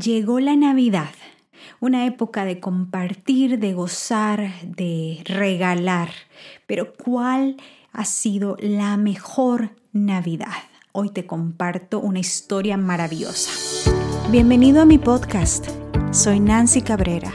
Llegó la Navidad, una época de compartir, de gozar, de regalar. Pero ¿cuál ha sido la mejor Navidad? Hoy te comparto una historia maravillosa. Bienvenido a mi podcast. Soy Nancy Cabrera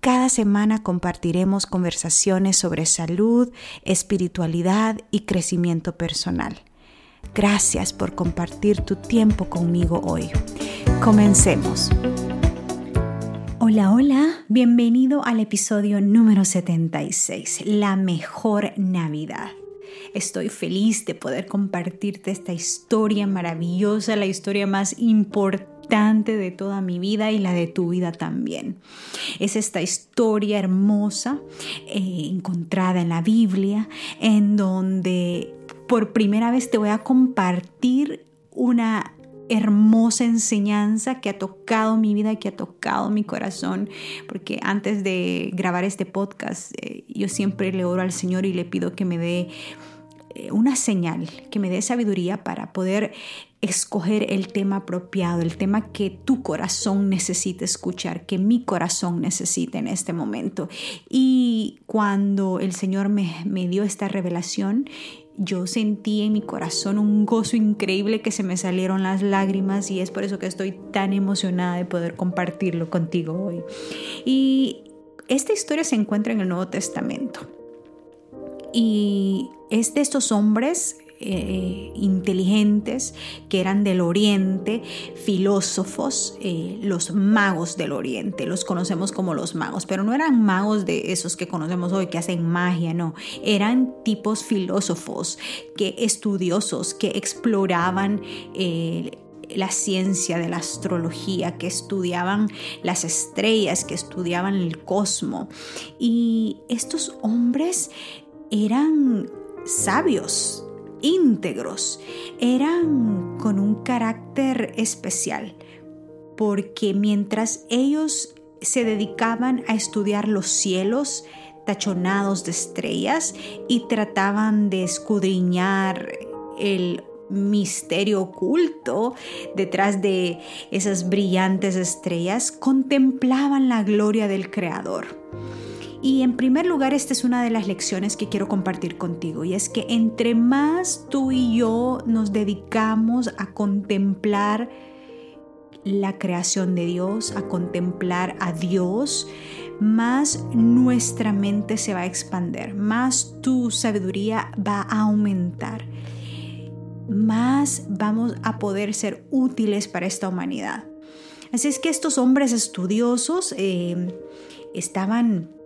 Cada semana compartiremos conversaciones sobre salud, espiritualidad y crecimiento personal. Gracias por compartir tu tiempo conmigo hoy. Comencemos. Hola, hola, bienvenido al episodio número 76, La mejor Navidad. Estoy feliz de poder compartirte esta historia maravillosa, la historia más importante de toda mi vida y la de tu vida también. Es esta historia hermosa eh, encontrada en la Biblia, en donde por primera vez te voy a compartir una hermosa enseñanza que ha tocado mi vida, y que ha tocado mi corazón, porque antes de grabar este podcast, eh, yo siempre le oro al Señor y le pido que me dé eh, una señal, que me dé sabiduría para poder escoger el tema apropiado, el tema que tu corazón necesita escuchar, que mi corazón necesita en este momento. Y cuando el Señor me, me dio esta revelación, yo sentí en mi corazón un gozo increíble que se me salieron las lágrimas y es por eso que estoy tan emocionada de poder compartirlo contigo hoy. Y esta historia se encuentra en el Nuevo Testamento. Y es de estos hombres eh, inteligentes que eran del oriente, filósofos, eh, los magos del oriente, los conocemos como los magos, pero no eran magos de esos que conocemos hoy que hacen magia, no, eran tipos filósofos, que estudiosos, que exploraban eh, la ciencia de la astrología, que estudiaban las estrellas, que estudiaban el cosmos. Y estos hombres eran sabios, íntegros, eran con un carácter especial, porque mientras ellos se dedicaban a estudiar los cielos tachonados de estrellas y trataban de escudriñar el misterio oculto detrás de esas brillantes estrellas, contemplaban la gloria del Creador. Y en primer lugar, esta es una de las lecciones que quiero compartir contigo y es que entre más tú y yo nos dedicamos a contemplar la creación de Dios, a contemplar a Dios, más nuestra mente se va a expander, más tu sabiduría va a aumentar, más vamos a poder ser útiles para esta humanidad. Así es que estos hombres estudiosos eh, estaban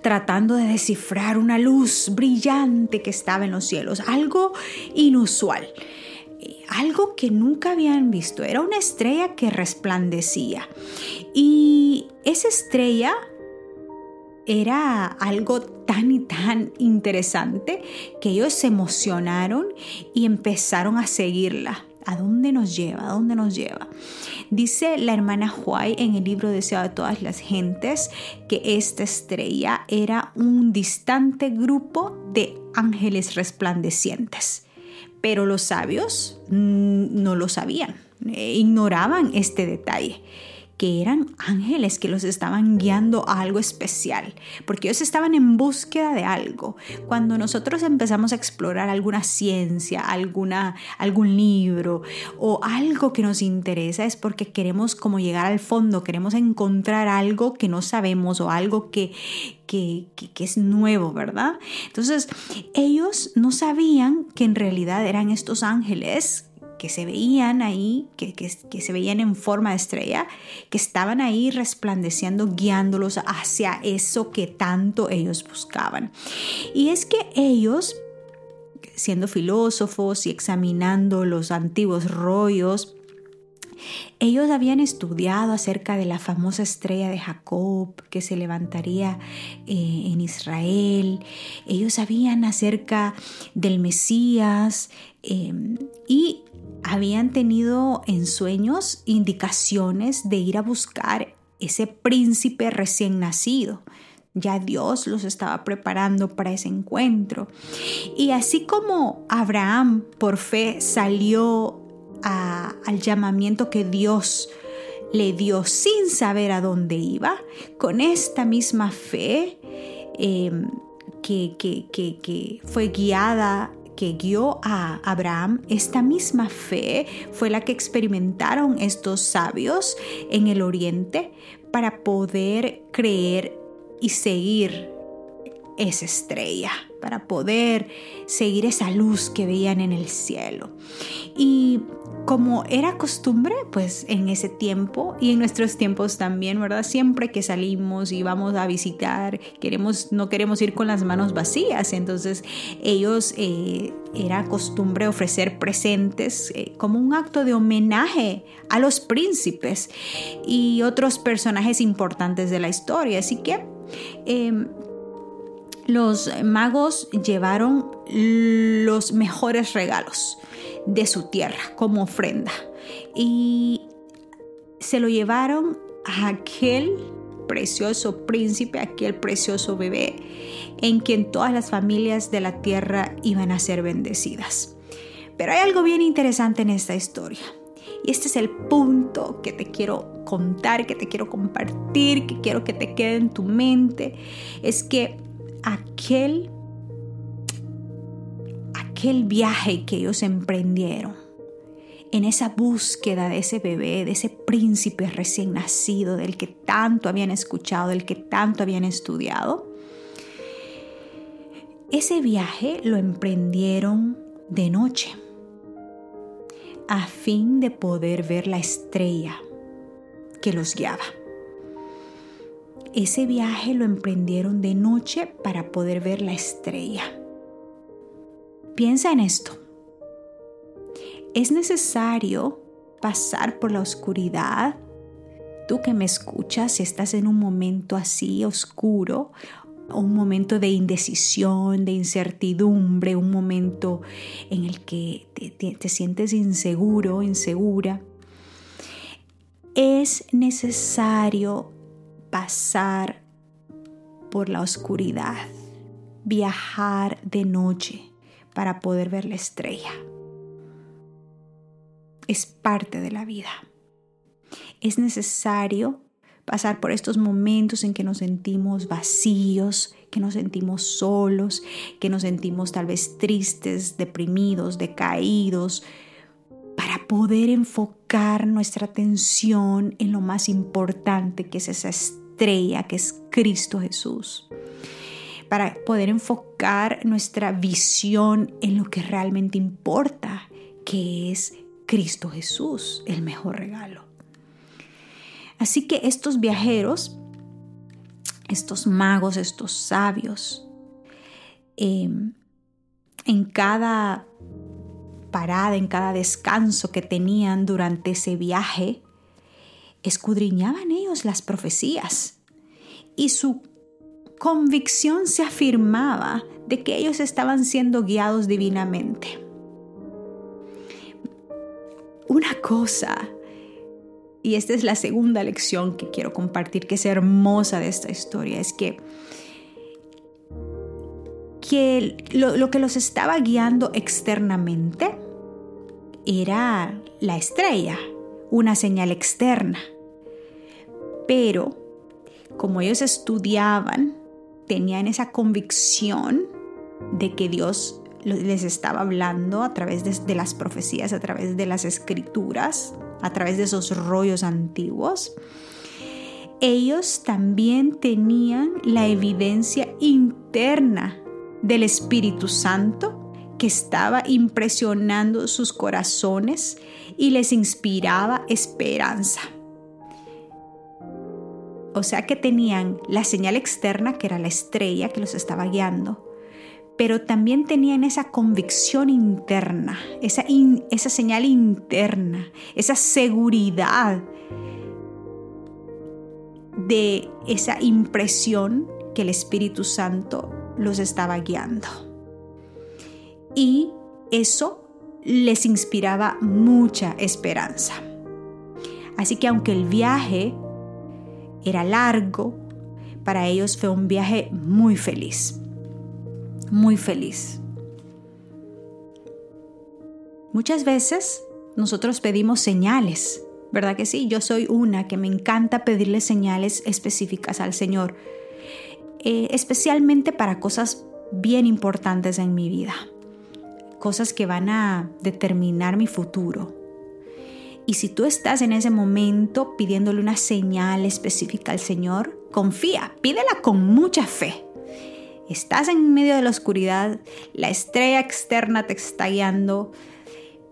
tratando de descifrar una luz brillante que estaba en los cielos, algo inusual, algo que nunca habían visto. Era una estrella que resplandecía. Y esa estrella era algo tan y tan interesante que ellos se emocionaron y empezaron a seguirla. ¿A dónde nos lleva? ¿A dónde nos lleva? Dice la hermana Huay en el libro Deseado de todas las gentes que esta estrella era un distante grupo de ángeles resplandecientes. Pero los sabios mm, no lo sabían, eh, ignoraban este detalle que eran ángeles que los estaban guiando a algo especial, porque ellos estaban en búsqueda de algo. Cuando nosotros empezamos a explorar alguna ciencia, alguna, algún libro o algo que nos interesa, es porque queremos como llegar al fondo, queremos encontrar algo que no sabemos o algo que, que, que, es nuevo, ¿verdad? Entonces, ellos no sabían que en realidad eran estos ángeles que se veían ahí, que, se veían en forma de estrella, que estaban ahí resplandeciendo, guiándolos hacia eso que tanto ellos buscaban. Y es que ellos, siendo filósofos y examinando los antiguos rollos, Ellos habían estudiado acerca de la famosa estrella de Jacob que se levantaría eh, en Israel. Ellos sabían acerca del Mesías em, y habían tenido en sueños indicaciones de ir a buscar ese príncipe recién nacido. Ya Dios los estaba preparando para ese encuentro. Y así como Abraham por fe salió al llamamiento que Dios le dio sin saber a dónde iba, con esta misma fe que, que, que fue guiada que guió a Abraham, esta misma fe fue la que experimentaron estos sabios en el oriente para poder creer y seguir esa estrella, para poder seguir esa luz que veían en el cielo. Y como era costumbre, pues en ese tiempo y en nuestros tiempos también, ¿verdad? Siempre que salimos y vamos a visitar, queremos, no queremos ir con las manos vacías. Entonces ellos eh, era costumbre ofrecer presentes eh, como un acto de homenaje a los príncipes y otros personajes importantes de la historia. Así que em, los magos llevaron los mejores regalos de su tierra como ofrenda y se lo llevaron a aquel precioso príncipe, aquel precioso bebé en quien todas las familias de la tierra iban a ser bendecidas. Pero hay algo bien interesante en esta historia. Y este es el punto que te quiero contar, que te quiero compartir, que quiero que te quede en tu mente. Es que aquel, aquel viaje que ellos emprendieron, en esa búsqueda de ese bebé, de ese príncipe recién nacido, del que tanto habían escuchado, del que tanto habían estudiado, ese viaje lo emprendieron de noche, a fin de poder ver la estrella que los guiaba. Ese viaje lo emprendieron de noche para poder ver la estrella. Piensa en esto. Es necesario pasar por la oscuridad. Tú que me escuchas, si estás en un momento así oscuro, un momento de indecisión, de incertidumbre, un momento en el que te, te sientes inseguro, insegura, es necesario pasar por la oscuridad, viajar de noche para poder ver la estrella. Es parte de la vida. Es necesario pasar por estos momentos en que nos sentimos vacíos, que nos sentimos solos, que nos sentimos tal vez tristes, deprimidos, decaídos, para poder enfocar nuestra atención en lo más importante que es esa estrella estrella que es Cristo Jesús. Para poder enfocar nuestra visión en lo que realmente importa, que es Cristo Jesús, el mejor regalo. Así que estos viajeros, estos magos, estos sabios, em, en cada parada, en cada descanso que tenían durante ese viaje, escudriñaban ellos las profecías y su convicción se afirmaba de que ellos estaban siendo guiados divinamente. Una cosa, y esta es la segunda lección que quiero compartir, que es hermosa de esta historia, es que, que lo, lo que los estaba guiando externamente era la estrella, una señal externa. Pero como ellos estudiaban, tenían esa convicción de que Dios les estaba hablando a través de, las profecías, a través de las escrituras, a través de esos rollos antiguos. Ellos también tenían la evidencia interna del Espíritu Santo que estaba impresionando sus corazones y les inspiraba esperanza. O sea que tenían la señal externa, que era la estrella que los estaba guiando, pero también tenían esa convicción interna, esa, esa señal interna, esa seguridad de esa impresión que el Espíritu Santo los estaba guiando. Y eso les inspiraba mucha esperanza. Así que aunque el viaje era largo, para ellos fue un viaje muy feliz, muy feliz. Muchas veces nosotros pedimos señales, ¿verdad que sí? Yo soy una que me encanta pedirle señales específicas al Señor, eh, especialmente para cosas bien importantes en mi vida, cosas que van a determinar mi futuro. Y si tú estás en ese momento pidiéndole una señal específica al Señor, confía, pídela con mucha fe. Estás en medio de la oscuridad, la estrella externa te está guiando,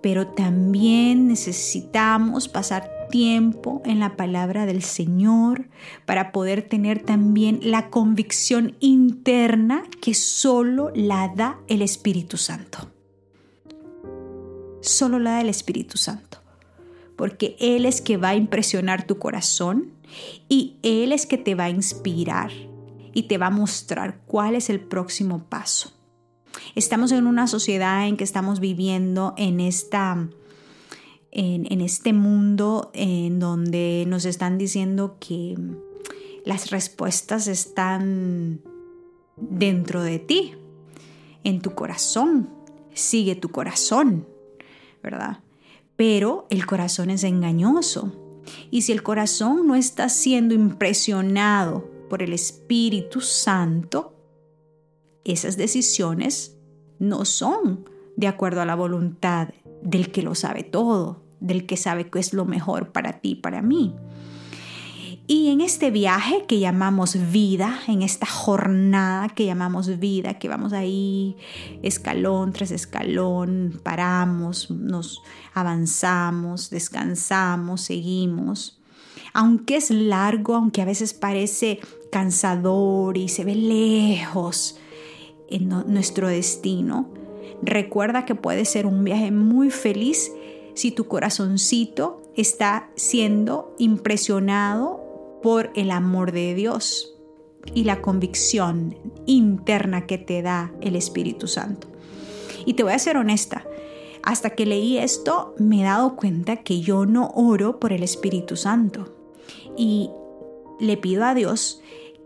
pero también necesitamos pasar tiempo en la palabra del Señor para poder tener también la convicción interna que solo la da el Espíritu Santo. Solo la da el Espíritu Santo porque Él es que va a impresionar tu corazón y Él es que te va a inspirar y te va a mostrar cuál es el próximo paso. Estamos en una sociedad en que estamos viviendo en esta en, este mundo en donde nos están diciendo que las respuestas están dentro de ti, en tu corazón. Sigue tu corazón, ¿verdad? pero el corazón es engañoso. Y si el corazón no está siendo impresionado por el Espíritu Santo, esas decisiones no son de acuerdo a la voluntad del que lo sabe todo, del que sabe qué es lo mejor para ti, para mí. Y en este viaje que llamamos vida, en esta jornada que llamamos vida, que vamos ahí escalón tras escalón, paramos, nos avanzamos, descansamos, seguimos. Aunque es largo, aunque a veces parece cansador y se ve lejos en nuestro destino, recuerda que puede ser un viaje muy feliz si tu corazoncito está siendo impresionado por el amor de Dios y la convicción interna que te da el Espíritu Santo. Y te voy a ser honesta, hasta que leí esto me he dado cuenta que yo no oro por el Espíritu Santo. Y le pido a Dios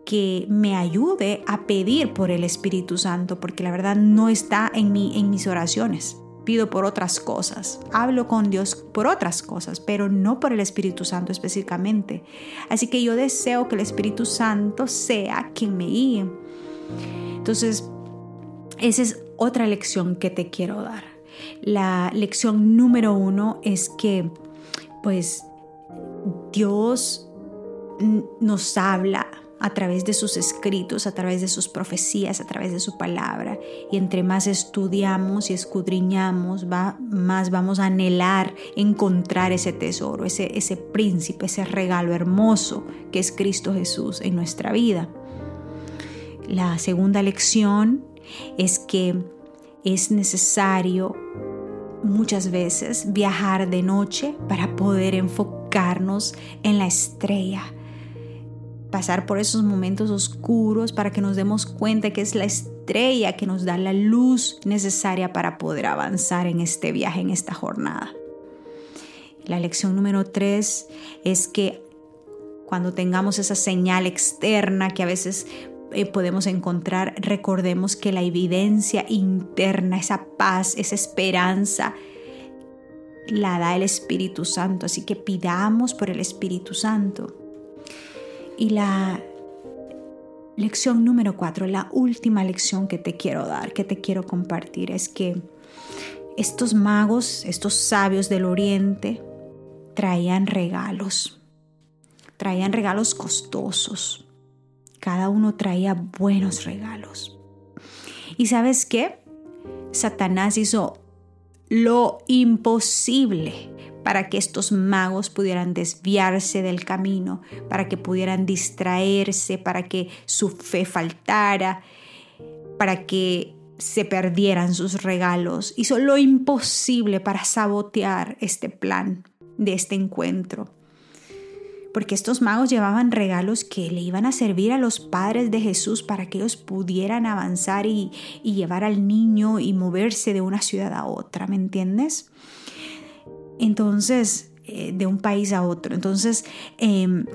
que me ayude a pedir por el Espíritu Santo, porque la verdad no está en, mi, en mis oraciones pido por otras cosas, hablo con Dios por otras cosas, pero no por el Espíritu Santo específicamente. Así que yo deseo que el Espíritu Santo sea quien me guíe. Entonces, esa es otra lección que te quiero dar. La lección número uno es que, pues, Dios nos habla a través de sus escritos, a través de sus profecías, a través de su palabra. Y entre más estudiamos y escudriñamos, más vamos a anhelar encontrar ese tesoro, ese, ese príncipe, ese regalo hermoso que es Cristo Jesús en nuestra vida. La segunda lección es que es necesario muchas veces viajar de noche para poder enfocarnos en la estrella pasar por esos momentos oscuros para que nos demos cuenta que es la estrella que nos da la luz necesaria para poder avanzar en este viaje, en esta jornada. La lección número tres es que cuando tengamos esa señal externa que a veces eh, podemos encontrar, recordemos que la evidencia interna, esa paz, esa esperanza, la da el Espíritu Santo. Así que pidamos por el Espíritu Santo. Y la lección número cuatro, la última lección que te quiero dar, que te quiero compartir, es que estos magos, estos sabios del oriente, traían regalos, traían regalos costosos. Cada uno traía buenos regalos. ¿Y sabes qué? Satanás hizo lo imposible para que estos magos pudieran desviarse del camino, para que pudieran distraerse, para que su fe faltara, para que se perdieran sus regalos. Hizo lo imposible para sabotear este plan de este encuentro. Porque estos magos llevaban regalos que le iban a servir a los padres de Jesús para que ellos pudieran avanzar y, llevar al niño y moverse de una ciudad a otra, ¿me entiendes? Entonces, eh, de un país a otro. Entonces, em,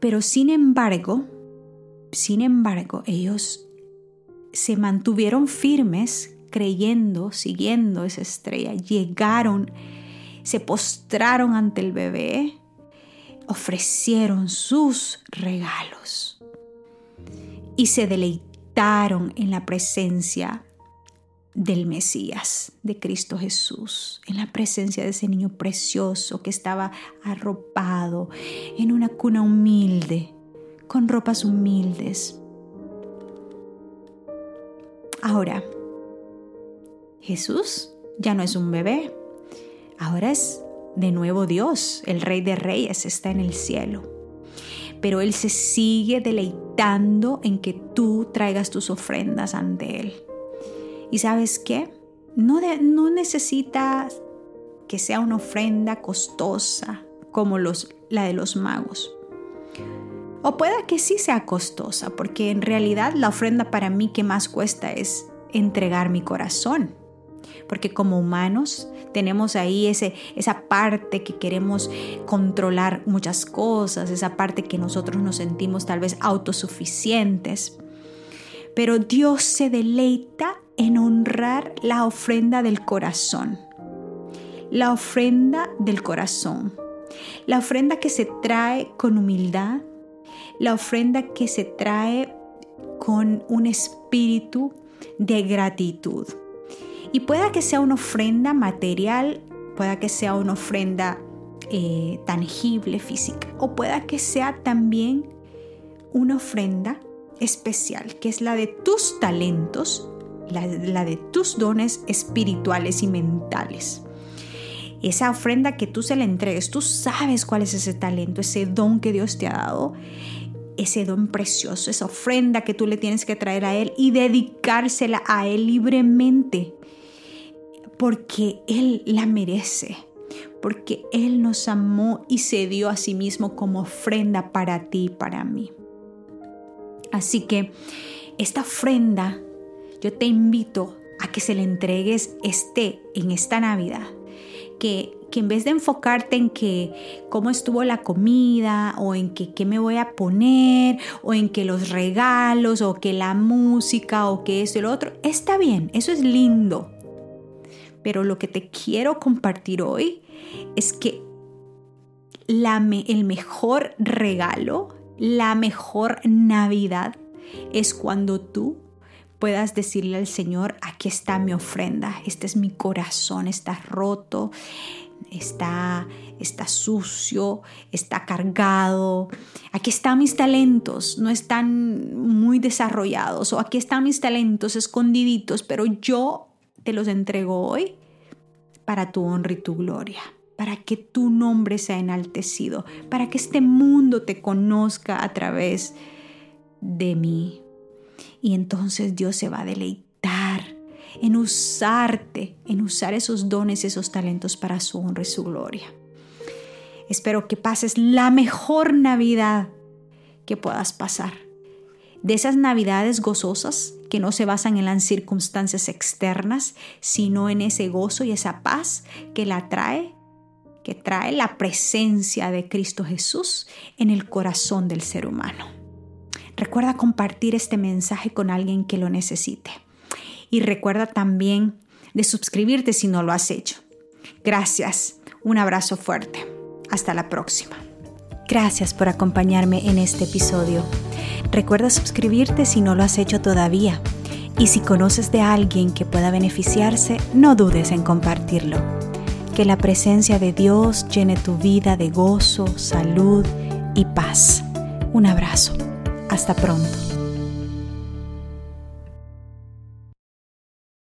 pero sin embargo, sin embargo, ellos se mantuvieron firmes creyendo, siguiendo esa estrella, llegaron, se postraron ante el bebé, ofrecieron sus regalos y se deleitaron en la presencia del Mesías, de Cristo Jesús, en la presencia de ese niño precioso que estaba arropado en una cuna humilde, con ropas humildes. Ahora, Jesús ya no es un bebé, ahora es de nuevo Dios, el Rey de Reyes está en el cielo. Pero Él se sigue deleitando en que tú traigas tus ofrendas ante Él. ¿Y sabes qué? No, no necesitas que sea una ofrenda costosa como los, la de los magos. O pueda que sí sea costosa, porque en realidad la ofrenda para mí que más cuesta es entregar mi corazón. Porque como humanos tenemos ahí ese, esa parte que queremos controlar muchas cosas, esa parte que nosotros nos sentimos tal vez autosuficientes. Pero Dios se deleita en honrar la ofrenda del corazón. La ofrenda del corazón. La ofrenda que se trae con humildad, la ofrenda que se trae con un espíritu de gratitud. Y pueda que sea una ofrenda material, pueda que sea una ofrenda eh, tangible, física, o pueda que sea también una ofrenda especial, que es la de tus talentos, la, de tus dones espirituales y mentales esa ofrenda que tú se le entregues, tú sabes cuál es ese talento, ese don que Dios te ha dado ese don precioso, esa ofrenda que tú le tienes que traer a Él y dedicársela a Él libremente, porque Él la merece, porque Él nos amó y se dio a sí mismo como ofrenda para ti y para mí. Así que esta ofrenda, yo te invito a que se le entregues este en esta Navidad, que que en vez de enfocarte en que cómo estuvo la comida o en que qué me voy a poner o en que los regalos o que la música o que eso y lo otro, está bien, eso es lindo. Pero lo que te quiero compartir hoy es que la el mejor regalo, la mejor Navidad es cuando tú puedas decirle al Señor, aquí está mi ofrenda, este es mi corazón, está roto, está, está sucio, está cargado. Aquí están mis talentos, no están muy desarrollados o aquí están mis talentos escondiditos, pero yo te los entrego hoy para tu honra y tu gloria, para que tu nombre sea enaltecido, para que este mundo te conozca a través de mí. Y entonces Dios se va a deleitar en usarte, en usar esos dones, esos talentos para su honra y su gloria. Espero que pases la mejor Navidad que puedas pasar. De esas Navidades gozosas que no se basan en las circunstancias externas, sino en ese gozo y esa paz que la trae, que trae la presencia de Cristo Jesús en el corazón del ser humano. Recuerda compartir este mensaje con alguien que lo necesite y recuerda también de suscribirte si no lo has hecho. Gracias, un abrazo fuerte. Hasta la próxima. Gracias por acompañarme en este episodio. Recuerda suscribirte si no lo has hecho todavía. Y si conoces de alguien que pueda beneficiarse, no dudes en compartirlo. Que la presencia de Dios llene tu vida de gozo, salud y paz. Un abrazo. Hasta pronto.